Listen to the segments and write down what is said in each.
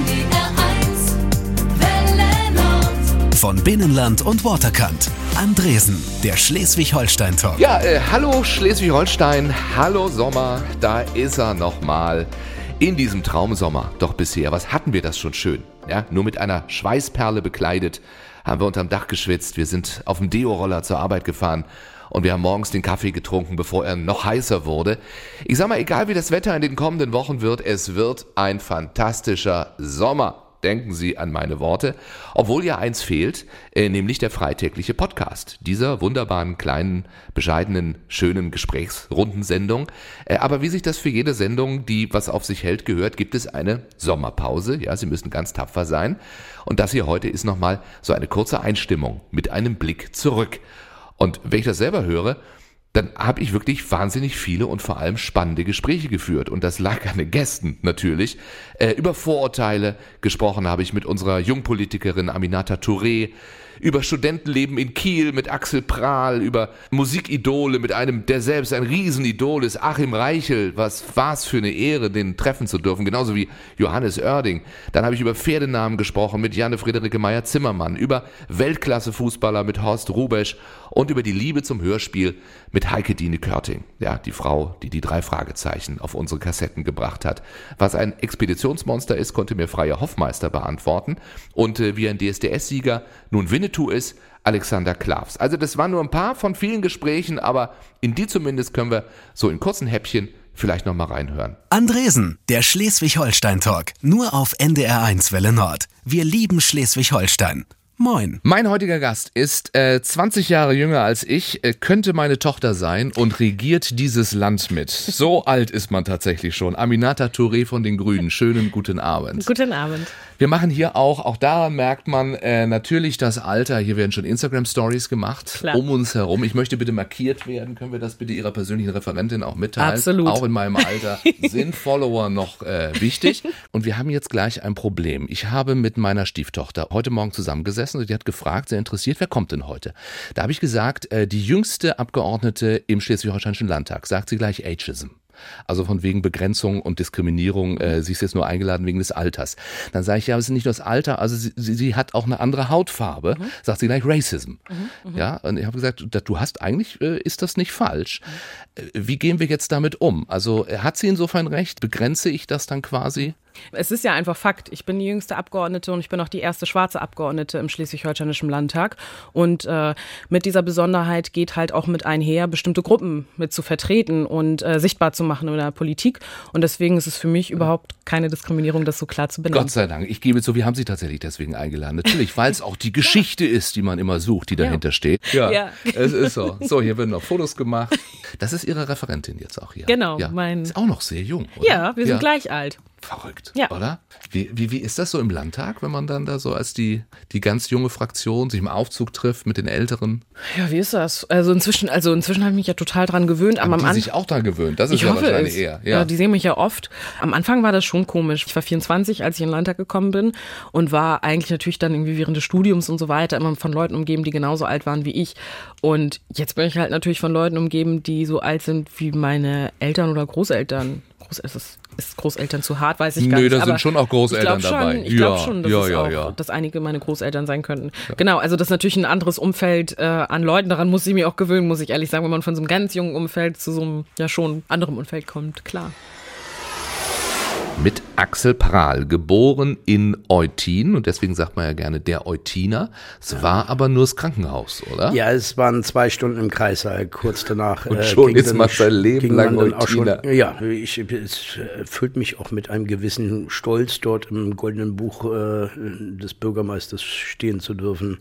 NDR 1 Welle Nord. Von Binnenland und Waterkant. Andresen, der Schleswig-Holstein-Talk. Ja, äh, hallo Schleswig-Holstein, hallo Sommer, da ist er nochmal. In diesem Traumsommer, doch bisher, was hatten wir das schon schön? Ja, nur mit einer Schweißperle bekleidet, haben wir unterm Dach geschwitzt, wir sind auf dem Deo-Roller zur Arbeit gefahren und wir haben morgens den Kaffee getrunken, bevor er noch heißer wurde. Ich sag mal, egal wie das Wetter in den kommenden Wochen wird, es wird ein fantastischer Sommer. Denken Sie an meine Worte. Obwohl ja eins fehlt, äh, nämlich der freitägliche Podcast dieser wunderbaren, kleinen, bescheidenen, schönen Gesprächsrundensendung. Äh, aber wie sich das für jede Sendung, die was auf sich hält, gehört, gibt es eine Sommerpause. Ja, Sie müssen ganz tapfer sein. Und das hier heute ist nochmal so eine kurze Einstimmung mit einem Blick zurück. Und wenn ich das selber höre, dann habe ich wirklich wahnsinnig viele und vor allem spannende Gespräche geführt. Und das lag an den Gästen natürlich. Äh, über Vorurteile gesprochen habe ich mit unserer Jungpolitikerin Aminata Touré, über Studentenleben in Kiel mit Axel Prahl, über Musikidole mit einem, der selbst ein Riesenidol ist, Achim Reichel. Was war's für eine Ehre, den treffen zu dürfen, genauso wie Johannes Oerding. Dann habe ich über Pferdenamen gesprochen mit Janne Friederike Meyer-Zimmermann, über Weltklasse-Fußballer mit Horst Rubesch und über die Liebe zum Hörspiel mit Heike Dine Körting. Ja, die Frau, die die drei Fragezeichen auf unsere Kassetten gebracht hat. Was ein Expeditionsmonster ist, konnte mir Freier Hoffmeister beantworten. Und äh, wie ein DSDS-Sieger nun Winnetou ist, Alexander Klavs. Also das waren nur ein paar von vielen Gesprächen, aber in die zumindest können wir so in kurzen Häppchen vielleicht noch mal reinhören. Andresen, der Schleswig-Holstein-Talk. Nur auf NDR1 Welle Nord. Wir lieben Schleswig-Holstein. Moin. Mein heutiger Gast ist äh, 20 Jahre jünger als ich, äh, könnte meine Tochter sein und regiert dieses Land mit. So alt ist man tatsächlich schon. Aminata Touré von den Grünen. Schönen guten Abend. Guten Abend. Wir machen hier auch, auch daran merkt man äh, natürlich das Alter. Hier werden schon Instagram-Stories gemacht Klar. um uns herum. Ich möchte bitte markiert werden. Können wir das bitte Ihrer persönlichen Referentin auch mitteilen? Absolut. Auch in meinem Alter sind Follower noch äh, wichtig. Und wir haben jetzt gleich ein Problem. Ich habe mit meiner Stieftochter heute Morgen zusammengesessen und die hat gefragt, sehr interessiert, wer kommt denn heute? Da habe ich gesagt, äh, die jüngste Abgeordnete im Schleswig-Holsteinischen Landtag. Sagt sie gleich Ageism. Also von wegen Begrenzung und Diskriminierung, äh, sie ist jetzt nur eingeladen wegen des Alters. Dann sage ich, ja, aber es ist nicht nur das Alter, also sie, sie, sie hat auch eine andere Hautfarbe. Sagt sie gleich Racism. Ja, und ich habe gesagt, du- hast eigentlich, äh, ist das nicht falsch. Äh, Wie gehen wir jetzt damit um? Also äh, hat sie insofern recht? Begrenze ich das dann quasi? Es ist ja einfach Fakt. Ich bin die jüngste Abgeordnete und ich bin auch die erste schwarze Abgeordnete im Schleswig-Holsteinischen Landtag. Und äh, mit dieser Besonderheit geht halt auch mit einher, bestimmte Gruppen mit zu vertreten und äh, sichtbar zu machen in der Politik. Und deswegen ist es für mich überhaupt keine Diskriminierung, das so klar zu benennen. Gott sei Dank. Ich gebe zu, wir haben sie tatsächlich deswegen eingeladen. Natürlich, weil es auch die Geschichte ist, die man immer sucht, die dahinter steht. Ja, Ja. es ist so. So, hier werden noch Fotos gemacht. Das ist Ihre Referentin jetzt auch hier. Genau, ja. mein- Ist auch noch sehr jung, oder? Ja, wir sind gleich alt. Verrückt, Ja. oder? Wie, wie, wie ist das so im Landtag, wenn man dann da so als die, die ganz junge Fraktion sich im Aufzug trifft mit den Älteren? Ja, wie ist das? Also inzwischen, also inzwischen habe ich mich ja total dran gewöhnt. Aber Haben am die sich auch daran gewöhnt? Das ist Ich ja hoffe wahrscheinlich es. eher. Ja. die sehen mich ja oft. Am Anfang war das schon komisch. Ich war 24, als ich in den Landtag gekommen bin und war eigentlich natürlich dann irgendwie während des Studiums und so weiter immer von Leuten umgeben, die genauso alt waren wie ich. Und jetzt bin ich halt natürlich von Leuten umgeben, die so alt sind wie meine Eltern oder Großeltern. Groß, ist, es, ist Großeltern zu hart, weiß ich gar Nö, nicht. da sind schon auch Großeltern ich glaub dabei. Schon, ich glaube Ja, schon, dass, ja, ja, auch, ja. dass einige meine Großeltern sein könnten. Genau, also das ist natürlich ein anderes Umfeld äh, an Leuten. Daran muss ich mich auch gewöhnen, muss ich ehrlich sagen, wenn man von so einem ganz jungen Umfeld zu so einem ja schon anderem Umfeld kommt, klar. Mit Axel Prahl, geboren in Eutin und deswegen sagt man ja gerne der Eutiner. Es war aber nur das Krankenhaus, oder? Ja, es waren zwei Stunden im Kreissaal, kurz danach. Und schon ging ist man sein Leben lang auch schon, Eutiner. Ja, ich, es erfüllt mich auch mit einem gewissen Stolz, dort im Goldenen Buch äh, des Bürgermeisters stehen zu dürfen.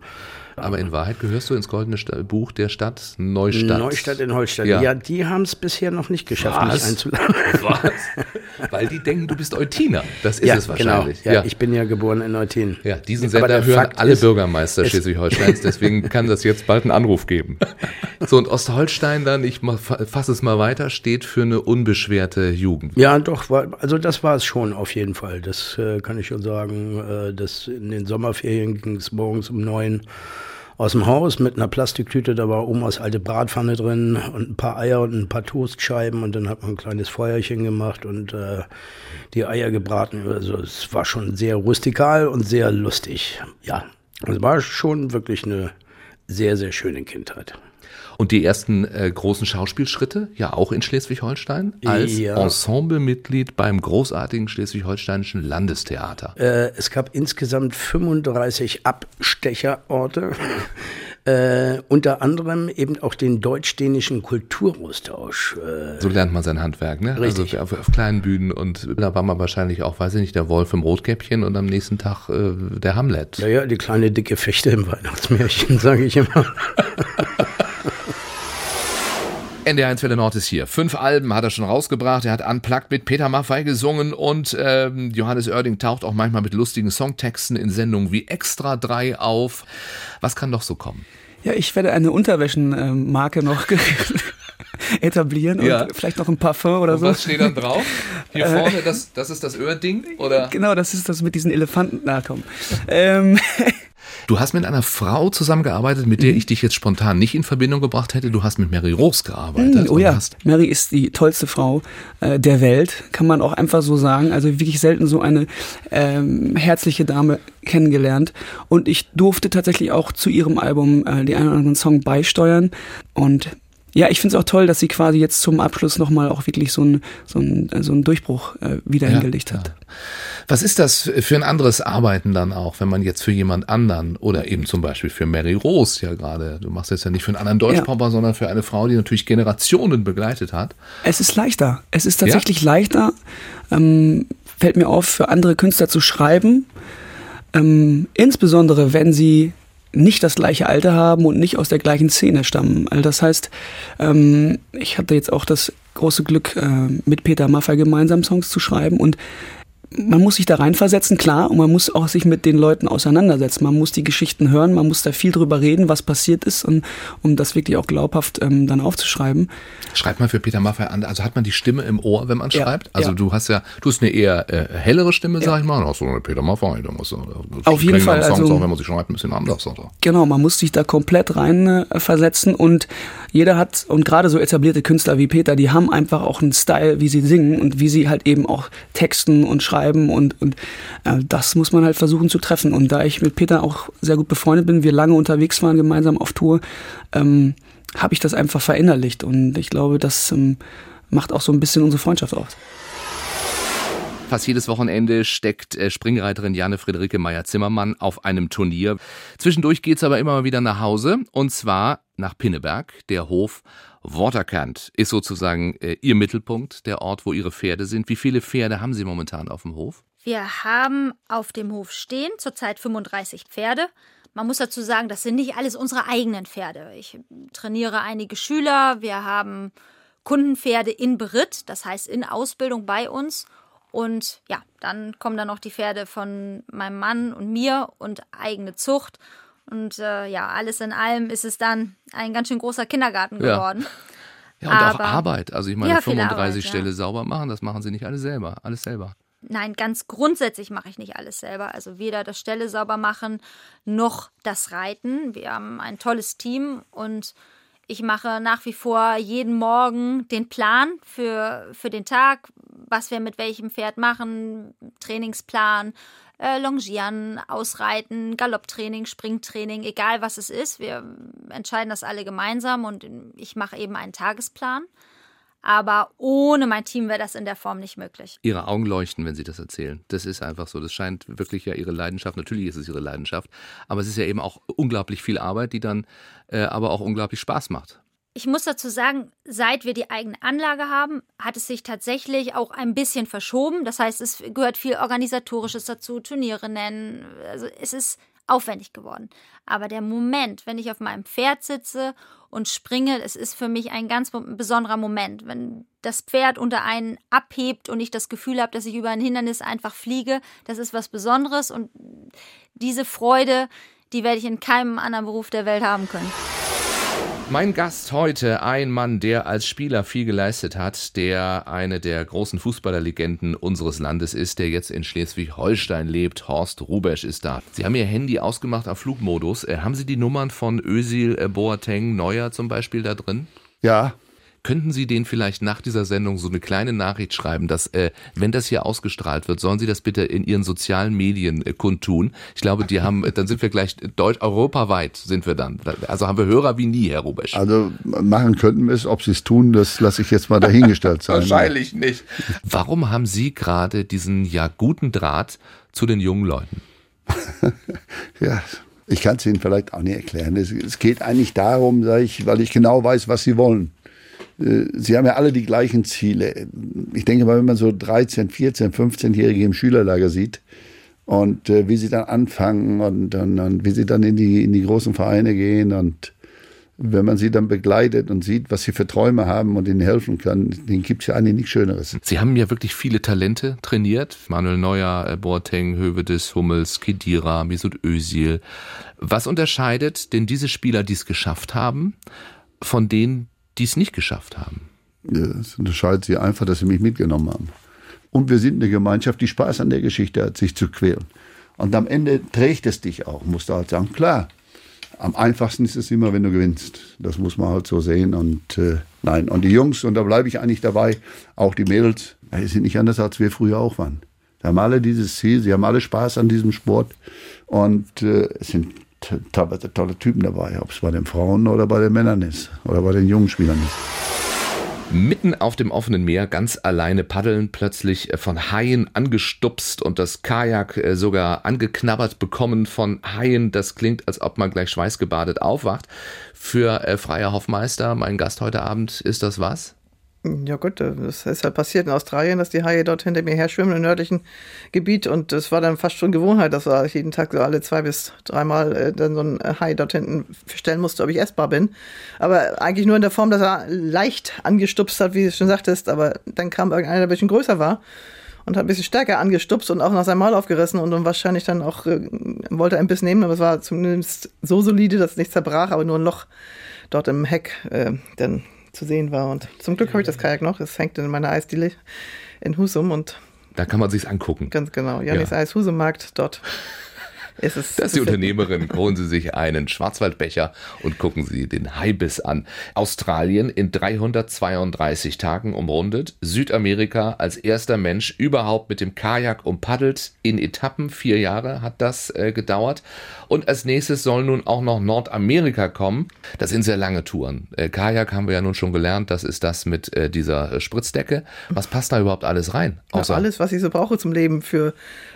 Aber in Wahrheit gehörst du ins goldene Sta- Buch der Stadt Neustadt. Neustadt in Holstein. Ja. Ja, die haben es bisher noch nicht geschafft, mich Was? einzuladen. Was? Weil die denken, du bist Eutiner. Das ist ja, es wahrscheinlich. Genau. Ja, ich bin ja geboren in Neutin. Ja, diesen Sender der hören Fakt alle ist, Bürgermeister es- Schleswig-Holsteins, deswegen kann das jetzt bald einen Anruf geben. So, und Ostholstein dann, ich fasse es mal weiter, steht für eine unbeschwerte Jugend. Ja, doch, also das war es schon auf jeden Fall. Das äh, kann ich schon sagen. Äh, das in den Sommerferien ging es morgens um neun aus dem Haus mit einer Plastiktüte, da war Omas alte Bratpfanne drin und ein paar Eier und ein paar Toastscheiben und dann hat man ein kleines Feuerchen gemacht und äh, die Eier gebraten. Also es war schon sehr rustikal und sehr lustig. Ja, es war schon wirklich eine sehr, sehr schöne Kindheit. Und die ersten äh, großen Schauspielschritte, ja auch in Schleswig-Holstein, als Ja. Ensemblemitglied beim großartigen Schleswig-Holsteinischen Landestheater. Äh, es gab insgesamt 35 Abstecherorte. Äh, unter anderem eben auch den deutsch-dänischen Kulturaustausch. Äh, So lernt man sein Handwerk, ne? Richtig. Also auf, auf kleinen Bühnen und da war man wahrscheinlich auch, weiß ich nicht, der Wolf im Rotkäppchen und am nächsten Tag äh, der Hamlet. ja, ja, die kleine dicke Fechte im Weihnachtsmärchen, sage ich immer. NDR1 Welle Nord ist hier. Fünf Alben hat er schon rausgebracht. Er hat Unplugged mit Peter Maffay gesungen und ähm, Johannes Oerding taucht auch manchmal mit lustigen Songtexten in Sendungen wie Extra 3 auf. Was kann doch so kommen? Ja, ich werde eine Unterwäschenmarke noch etablieren Ja. und vielleicht noch ein Parfum oder so. steht dann drauf? Hier vorne, das, das ist das Öhrding? Oder? Genau, das ist das mit diesen Elefanten. Na komm. Ähm, Du hast mit einer Frau zusammengearbeitet, mit Mhm. der ich dich jetzt spontan nicht in Verbindung gebracht hätte. Du hast mit Mary Rose gearbeitet. oh und ja, Hast, Mary ist die tollste Frau äh, der Welt, kann man auch einfach so sagen. Also wirklich selten so eine ähm, herzliche Dame kennengelernt. Und ich durfte tatsächlich auch zu ihrem Album äh, die einen oder anderen Song beisteuern. Und ja, ich finde es auch toll, dass sie quasi jetzt zum Abschluss nochmal auch wirklich so einen so äh, so einen Durchbruch äh, wieder Ja, hingelegt hat. ja. Was ist das für ein anderes Arbeiten dann auch, wenn man jetzt für jemand anderen oder eben zum Beispiel für Mary Rose ja gerade, du machst jetzt ja nicht für einen anderen Deutschpopper, sondern für eine Frau, die natürlich Generationen begleitet hat. Es ist leichter. Es ist tatsächlich leichter, ähm, fällt mir auf, für andere Künstler zu schreiben. Ähm, insbesondere, wenn sie nicht das gleiche Alter haben und nicht aus der gleichen Szene stammen. Also das heißt, ähm, ich hatte jetzt auch das große Glück, äh, mit Peter Maffay gemeinsam Songs zu schreiben und man muss sich da reinversetzen, klar, und man muss auch sich mit den Leuten auseinandersetzen. Man muss die Geschichten hören, man muss da viel drüber reden, was passiert ist, und, um das wirklich auch glaubhaft ähm, dann aufzuschreiben. Schreibt man für Peter Maffay an, also hat man die Stimme im Ohr, wenn man Ja, schreibt? Also ja. du hast ja, du hast eine eher äh, hellere Stimme, sag ich mal, hast du eine Peter Maffay, da musst du, Auf jeden Fall, Songs also- auch, wenn man sie schreibt, ein bisschen anders. Oder? Genau, man muss sich da komplett rein äh, versetzen und jeder hat, und gerade so etablierte Künstler wie Peter, die haben einfach auch einen Style, wie sie singen und wie sie halt eben auch texten und schreiben und, und äh, das muss man halt versuchen zu treffen. Und da ich mit Peter auch sehr gut befreundet bin, wir lange unterwegs waren gemeinsam auf Tour, ähm, habe ich das einfach verinnerlicht und ich glaube, das ähm, macht auch so ein bisschen unsere Freundschaft aus. Fast jedes Wochenende steckt äh, Springreiterin Janne Friederike Meyer-Zimmermann auf einem Turnier. Zwischendurch geht's aber immer mal wieder nach Hause und zwar nach Pinneberg. Der Hof Waterkant ist sozusagen äh, ihr Mittelpunkt, der Ort, wo ihre Pferde sind. Wie viele Pferde haben Sie momentan auf dem Hof? Wir haben auf dem Hof stehen zurzeit 35 Pferde. Man muss dazu sagen, das sind nicht alles unsere eigenen Pferde. Ich trainiere einige Schüler. Wir haben Kundenpferde in Beritt, das heißt in Ausbildung bei uns. Und ja, dann kommen dann noch die Pferde von meinem Mann und mir und eigene Zucht. Und äh, ja, alles in allem ist es dann ein ganz schön großer Kindergarten Ja. geworden. Ja, und auch Aber- Arbeit. Also ich meine, Ja, viel 35 Arbeit, ja. Ställe sauber machen, das machen Sie nicht alle selber. Alles selber. Nein, ganz grundsätzlich mache ich nicht alles selber. Also weder das Ställe sauber machen noch das Reiten. Wir haben ein tolles Team und ich mache nach wie vor jeden Morgen den Plan für, für den Tag, was wir mit welchem Pferd machen, Trainingsplan, äh, Longieren, Ausreiten, Galopptraining, Springtraining, egal was es ist. Wir entscheiden das alle gemeinsam und ich mache eben einen Tagesplan. Aber ohne mein Team wäre das in der Form nicht möglich. Ihre Augen leuchten, wenn Sie das erzählen. Das ist einfach so. Das scheint wirklich ja Ihre Leidenschaft. Natürlich ist es Ihre Leidenschaft. Aber es ist ja eben auch unglaublich viel Arbeit, die dann äh, aber auch unglaublich Spaß macht. Ich muss dazu sagen, seit wir die eigene Anlage haben, hat es sich tatsächlich auch ein bisschen verschoben. Das heißt, es gehört viel Organisatorisches dazu, Turniere nennen. Also es ist aufwendig geworden. Aber der Moment, wenn ich auf meinem Pferd sitze und springe, es ist für mich ein ganz besonderer Moment. Wenn das Pferd unter einen abhebt und ich das Gefühl habe, dass ich über ein Hindernis einfach fliege, das ist was Besonderes und diese Freude, die werde ich in keinem anderen Beruf der Welt haben können. Mein Gast heute, ein Mann, der als Spieler viel geleistet hat, der eine der großen Fußballerlegenden unseres Landes ist, der jetzt in Schleswig-Holstein lebt. Horst Rubesch ist da. Sie haben Ihr Handy ausgemacht auf Flugmodus. Äh, haben Sie die Nummern von Özil, äh, Boateng, Neuer zum Beispiel da drin? Ja, Könnten Sie denen vielleicht nach dieser Sendung so eine kleine Nachricht schreiben, dass, äh, wenn das hier ausgestrahlt wird, sollen Sie das bitte in Ihren sozialen Medien äh, kundtun? Ich glaube, die haben, dann sind wir gleich deutsch, europaweit sind wir dann. Also haben wir Hörer wie nie, Herr Rubesch. also machen könnten wir es, ob sie es tun, das lasse ich jetzt mal dahingestellt sein. Wahrscheinlich nicht. Warum haben Sie gerade diesen ja guten Draht zu den jungen Leuten? Ja, ich kann es Ihnen vielleicht auch nicht erklären. Es, es geht eigentlich darum, sag ich, weil ich genau weiß, was Sie wollen. Äh, Sie haben ja alle die gleichen Ziele. Ich denke mal, wenn man so 13, 14, 15-Jährige im Schülerlager sieht und äh, wie sie dann anfangen und, und, und wie sie dann in die, in die großen Vereine gehen und wenn man sie dann begleitet und sieht, was sie für Träume haben und ihnen helfen kann, denen gibt es ja eigentlich nichts Schöneres. Sie haben ja wirklich viele Talente trainiert. Manuel Neuer, äh, Boateng, Hövedes, Hummels, Kedira, Mesut Özil. Was unterscheidet denn diese Spieler, die es geschafft haben, von denen, die es nicht geschafft haben? Ja, Es unterscheidet sie einfach, dass sie mich mitgenommen haben. Und wir sind eine Gemeinschaft, die Spaß an der Geschichte hat, sich zu quälen. Und am Ende trägt es dich auch, musst du halt sagen. Klar, am einfachsten ist es immer, wenn du gewinnst. Das muss man halt so sehen. Und äh, nein, und die Jungs, und da bleibe ich eigentlich dabei, auch die Mädels, die sind nicht anders, als wir früher auch waren. Sie haben alle dieses Ziel, sie haben alle Spaß an diesem Sport. Und äh, es sind teilweise tolle Typen dabei, ob es bei den Frauen oder bei den Männern ist oder bei den jungen Spielern ist. Mitten auf dem offenen Meer, ganz alleine paddeln, plötzlich äh, von Haien angestupst und das Kajak äh, sogar angeknabbert bekommen von Haien. Das klingt, als ob man gleich schweißgebadet aufwacht. Für äh, Freier Hoffmeister, mein Gast heute Abend, ist das was? Ja gut, das ist halt passiert in Australien, dass die Haie dort hinter mir her schwimmen im nördlichen Gebiet. Und das war dann fast schon Gewohnheit, dass wir jeden Tag so alle zwei bis dreimal äh, dann so ein Hai dort hinten stellen musste, ob ich essbar bin. Aber eigentlich nur in der Form, dass er leicht angestupst hat, wie du schon sagtest, aber dann kam irgendeiner, der ein bisschen größer war und hat ein bisschen stärker angestupst und auch nach seinem Maul aufgerissen und dann wahrscheinlich dann auch äh, wollte er ein Biss nehmen, aber es war zumindest so solide, dass es nicht zerbrach, aber nur ein Loch dort im Heck äh, dann zu sehen war. Und zum Glück habe ich das Kajak noch. Es hängt in meiner Eisdiele in Husum und Da kann man sich's angucken. ganz genau, Janis Ja. Eis Husummarkt, dort ist es. Das ist die Unternehmerin. Holen Sie sich einen Schwarzwaldbecher und gucken Sie den Haibiss an. Australien in 332 Tagen umrundet. Südamerika als erster Mensch überhaupt mit dem Kajak umpaddelt. In Etappen. Vier Jahre hat das äh, gedauert. Und als nächstes soll nun auch noch Nordamerika kommen. Das sind sehr lange Touren. Äh, Kajak haben wir ja nun schon gelernt. Das ist das mit äh, dieser äh, Spritzdecke. Was passt da überhaupt alles rein? Ja, alles, was ich so brauche zum Leben, für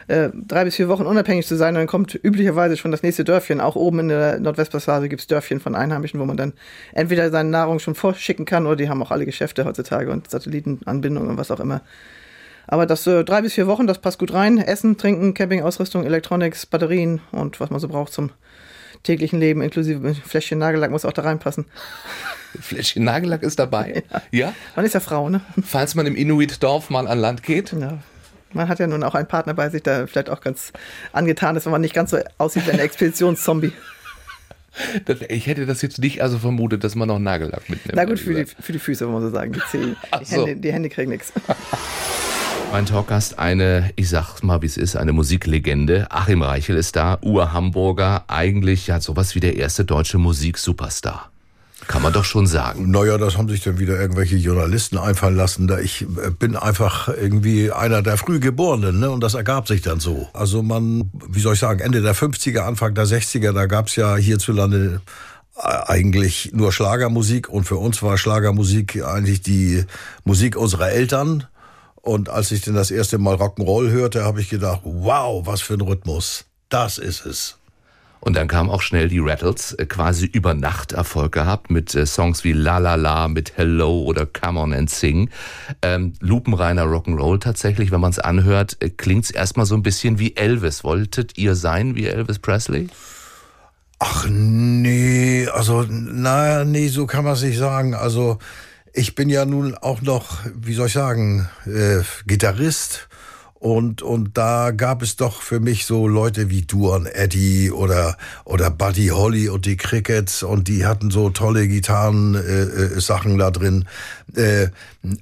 äh, drei bis vier Wochen unabhängig zu sein. Und dann kommt üblicherweise schon das nächste Dörfchen. Auch oben in der Nordwestpassage gibt es Dörfchen von Einheimischen, wo man dann entweder seine Nahrung schon vorschicken kann oder die haben auch alle Geschäfte heutzutage und Satellitenanbindungen und was auch immer. Aber das äh, drei bis vier Wochen, das passt gut rein. Essen, Trinken, Campingausrüstung, Electronics, Batterien und was man so braucht zum täglichen Leben, inklusive ein Fläschchen Nagellack muss auch da reinpassen. Fläschchen Nagellack ist dabei. ja? Man ist ja Frau, ne? Falls man im Inuit-Dorf mal an Land geht. Ja. Man hat ja nun auch einen Partner bei sich, der vielleicht auch ganz angetan ist, wenn man nicht ganz so aussieht wie ein Expeditionszombie. Das, ich hätte das jetzt nicht also vermutet, dass man noch Nagellack mitnimmt. Na gut, für die, für die Füße, muss man so sagen. Die, Zehen, die, so. Hände, die Hände kriegen nichts. Mein Talkgast, eine, ich sag's mal, wie es ist, eine Musiklegende. Achim Reichel ist da, Ur-Hamburger, eigentlich ja sowas wie der erste deutsche Musiksuperstar. Kann man doch schon sagen. Naja, das haben sich dann wieder irgendwelche Journalisten einfallen lassen. Da ich äh, bin einfach irgendwie einer der Frühgeborenen, ne? Und das ergab sich dann so. Also man, wie soll ich sagen, Ende der 50er, Anfang der 60er, da gab's ja hierzulande äh, eigentlich nur Schlagermusik und für uns war Schlagermusik eigentlich die Musik unserer Eltern. Und als ich dann das erste Mal Rock'n'Roll hörte, habe ich gedacht, wow, was für ein Rhythmus. Das ist es. Und dann kamen auch schnell die Rattles, äh, quasi über Nacht Erfolg gehabt mit äh, Songs wie La La La, mit Hello oder Come On and Sing. Ähm, lupenreiner Rock'n'Roll tatsächlich, wenn man es anhört, äh, klingt's erstmal so ein bisschen wie Elvis. Wolltet ihr sein wie Elvis Presley? Ach nee, also naja, nee, so kann man es nicht sagen. Also ich bin ja nun auch noch, wie soll ich sagen, äh, Gitarrist Und, und da gab es doch für mich so Leute wie Duan Eddy oder, oder Buddy Holly und die Crickets und die hatten so tolle Gitarren-Sachen äh, Sachen da drin. Äh,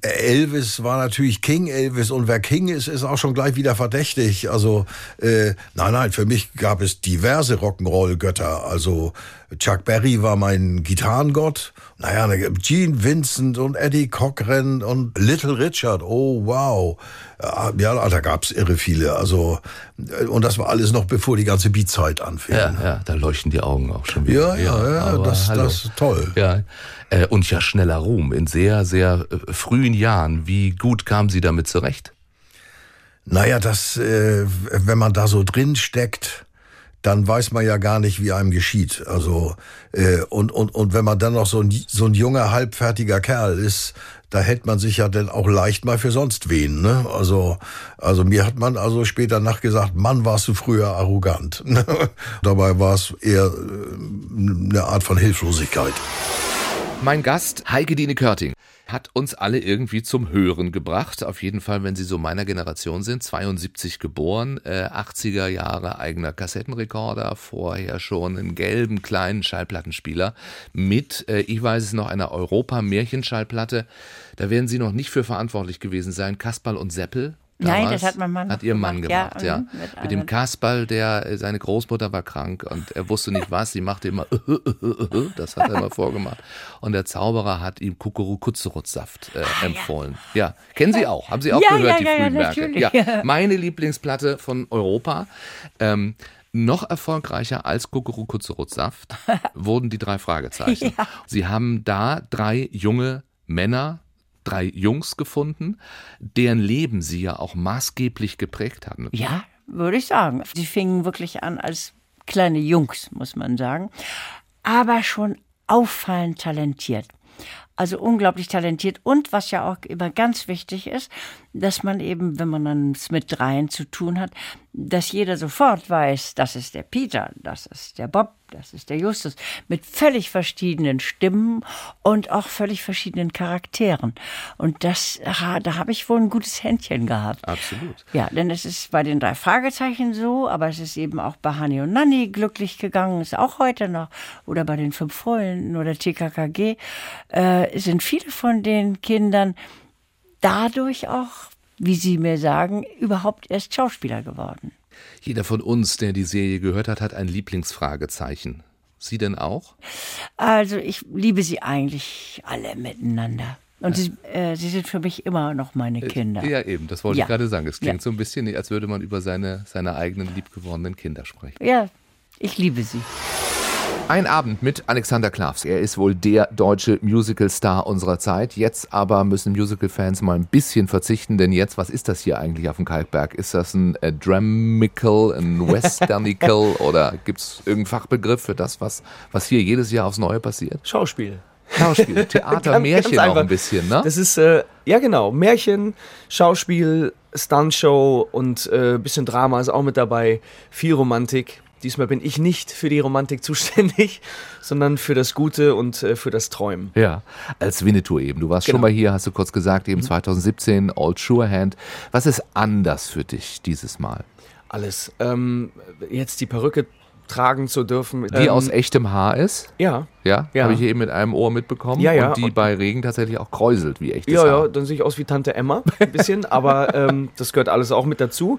Elvis war natürlich King Elvis und wer King ist, ist auch schon gleich wieder verdächtig. Also äh, nein, nein, für mich gab es diverse Rock'n'Roll-Götter. Also Chuck Berry war mein Gitarrengott. Naja, Gene Vincent und Eddie Cochran und Little Richard. Oh, wow. Ja, da gab's irre viele. Also, und das war alles noch bevor die ganze Beatzeit anfing. Ja, ja, da leuchten die Augen auch schon wieder. Ja, ja, ja, aber das, das ist toll. Ja, äh, und ja, schneller Ruhm in sehr, sehr äh, frühen Jahren. Wie gut kamen Sie damit zurecht? Naja, das, äh, wenn man da so drin steckt, dann weiß man ja gar nicht, wie einem geschieht. Also äh, und und und wenn man dann noch so ein so ein junger halbfertiger Kerl ist, da hält man sich ja dann auch leicht mal für sonst wen. Ne? Also also mir hat man also später nachgesagt, Mann, warst du früher arrogant. Dabei war es eher äh, eine Art von Hilflosigkeit. Mein Gast, Heike Dine Körting, hat uns alle irgendwie zum Hören gebracht. Auf jeden Fall, wenn Sie so meiner Generation sind, 72 geboren, äh, 80er Jahre eigener Kassettenrekorder, vorher schon einen gelben kleinen Schallplattenspieler mit, äh, ich weiß es noch, einer Europa-Märchenschallplatte. Da werden Sie noch nicht für verantwortlich gewesen sein. Kasperl und Seppel. Nein, damals, das hat mein Mann Hat Ihr Mann gemacht, gemacht, ja, ja. mit Mit dem Kasperl, der, äh, seine Großmutter war krank und er wusste nicht was. Sie machte immer, das hat er immer vorgemacht. Und der Zauberer hat ihm Kukuru-Kutzerutsaft äh, empfohlen. Ja. kennen Sie auch? Haben Sie auch Ja, gehört, ja, die ja, ja, frühen Werke? Ja, meine Lieblingsplatte von Europa. Ähm, noch erfolgreicher als Kukuru-Kutzerutsaft wurden die drei Fragezeichen. Ja. Sie haben da drei junge Männer, drei Jungs gefunden, deren Leben sie ja auch maßgeblich geprägt hatten. Ja, würde ich sagen. Sie fingen wirklich an als kleine Jungs, muss man sagen, aber schon auffallend talentiert. Also unglaublich talentiert und was ja auch immer ganz wichtig ist, dass man eben, wenn man dann mit dreien zu tun hat, dass jeder sofort weiß, das ist der Peter, das ist der Bob, das ist der Justus, mit völlig verschiedenen Stimmen und auch völlig verschiedenen Charakteren. Und das, da habe ich wohl ein gutes Händchen gehabt. Absolut. Ja, denn es ist bei den drei Fragezeichen so, aber es ist eben auch bei Hani und Nanni glücklich gegangen, ist auch heute noch. Oder bei den fünf Freunden oder TKKG äh, sind viele von den Kindern dadurch auch, wie sie mir sagen, überhaupt erst Schauspieler geworden. Jeder von uns, der die Serie gehört hat, hat ein Lieblingsfragezeichen. Sie denn auch? Also ich liebe sie eigentlich alle miteinander. Und sie, äh, sie sind für mich immer noch meine Kinder. Ja, eben, das wollte Ja. ich gerade sagen. Es klingt Ja. so ein bisschen, als würde man über seine, seine eigenen liebgewordenen Kinder sprechen. Ja, ich liebe sie. Ein Abend mit Alexander Klavs. Er ist wohl der deutsche Musical-Star unserer Zeit. Jetzt aber müssen Musical-Fans mal ein bisschen verzichten, denn jetzt, was ist das hier eigentlich auf dem Kalkberg? Ist das ein äh, Dramical, ein Westernical oder gibt es irgendeinen Fachbegriff für das, was, was hier jedes Jahr aufs Neue passiert? Schauspiel. Schauspiel, Theater, Ganz- Märchen ganz auch ein bisschen, ne? Das ist, äh, ja genau, Märchen, Schauspiel, Stuntshow und äh, bisschen Drama ist auch mit dabei. Viel Romantik. Diesmal bin ich nicht für die Romantik zuständig, sondern für das Gute und äh, für das Träumen. Ja, als Winnetou eben. Du warst Genau. schon mal hier, hast du kurz gesagt, eben 2017, Old Surehand. Was ist anders für dich dieses Mal? Alles. Ähm, jetzt die Perücke tragen zu dürfen. Die ähm, aus echtem Haar ist? Ja. Ja, Ja. habe ich eben mit einem Ohr mitbekommen. Ja, ja. Und die Und- bei Regen tatsächlich auch kräuselt wie echtes Ja, Haar. ja, dann sehe ich aus wie Tante Emma, ein bisschen, aber ähm, das gehört alles auch mit dazu.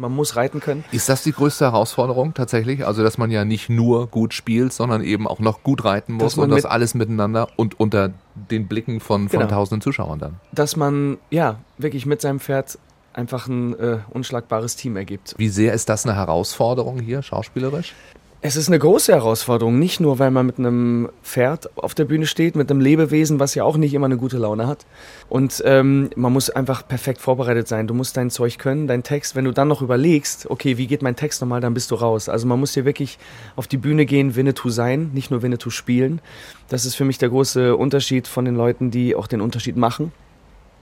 Man muss reiten können. Ist das die größte Herausforderung tatsächlich? Also, dass man ja nicht nur gut spielt, sondern eben auch noch gut reiten muss und das alles miteinander und unter den Blicken von, von Genau. tausenden Zuschauern dann. Dass man, ja, wirklich mit seinem Pferd einfach ein äh, unschlagbares Team ergibt. Wie sehr ist das eine Herausforderung hier, schauspielerisch? Es ist eine große Herausforderung, nicht nur, weil man mit einem Pferd auf der Bühne steht, mit einem Lebewesen, was ja auch nicht immer eine gute Laune hat. Und ähm, man muss einfach perfekt vorbereitet sein. Du musst dein Zeug können, dein Text. Wenn du dann noch überlegst, okay, wie geht mein Text nochmal, dann bist du raus. Also man muss hier wirklich auf die Bühne gehen, Winnetou sein, nicht nur Winnetou spielen. Das ist für mich der große Unterschied von den Leuten, die auch den Unterschied machen.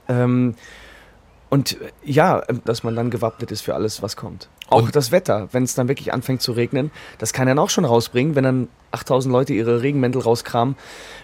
Ähm, Und äh, ja, äh, dass man dann gewappnet ist für alles, was kommt. Auch Und- das Wetter, wenn es dann wirklich anfängt zu regnen, das kann dann auch schon rausbringen, wenn dann 8000 Leute ihre Regenmäntel rauskramen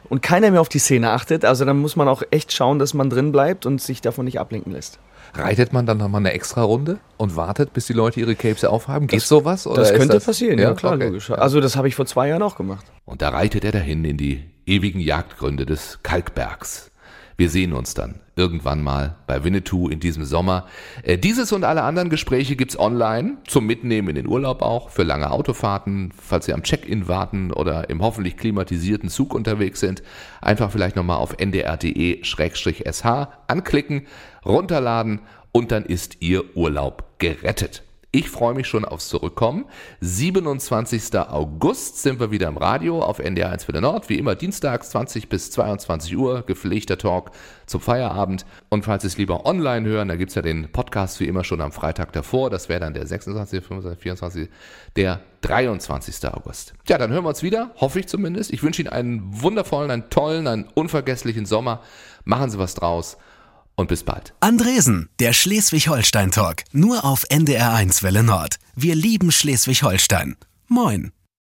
und keiner mehr auf die Szene achtet. Also dann muss man auch echt schauen, dass man drin bleibt und sich davon nicht ablenken lässt. Reitet man dann nochmal eine extra Runde und wartet, bis die Leute ihre Capes aufhaben? Geht sowas? Oder das könnte passieren, ja, klar, okay. logisch. Also das habe ich vor zwei Jahren auch gemacht. Und da reitet er dahin in die ewigen Jagdgründe des Kalkbergs. Wir sehen uns dann irgendwann mal bei Winnetou in diesem Sommer. Äh, dieses und alle anderen Gespräche gibt's online zum Mitnehmen in den Urlaub auch, für lange Autofahrten, falls Sie am Check-in warten oder im hoffentlich klimatisierten Zug unterwegs sind. Einfach vielleicht nochmal auf ndr.de-sh anklicken, runterladen und dann ist Ihr Urlaub gerettet. Ich freue mich schon aufs Zurückkommen. 27. August sind wir wieder im Radio auf NDR 1 für den Nord. Wie immer dienstags 20 bis 22 Uhr, gepflegter Talk zum Feierabend. Und falls Sie es lieber online hören, da gibt's ja den Podcast wie immer schon am Freitag davor. Das wäre dann der 26., 25., 24., der 23. August. Ja, dann hören wir uns wieder, hoffe ich zumindest. Ich wünsche Ihnen einen wundervollen, einen tollen, einen unvergesslichen Sommer. Machen Sie was draus und bis bald. Andresen, der Schleswig-Holstein-Talk. Nur auf NDR1 Welle Nord. Wir lieben Schleswig-Holstein. Moin.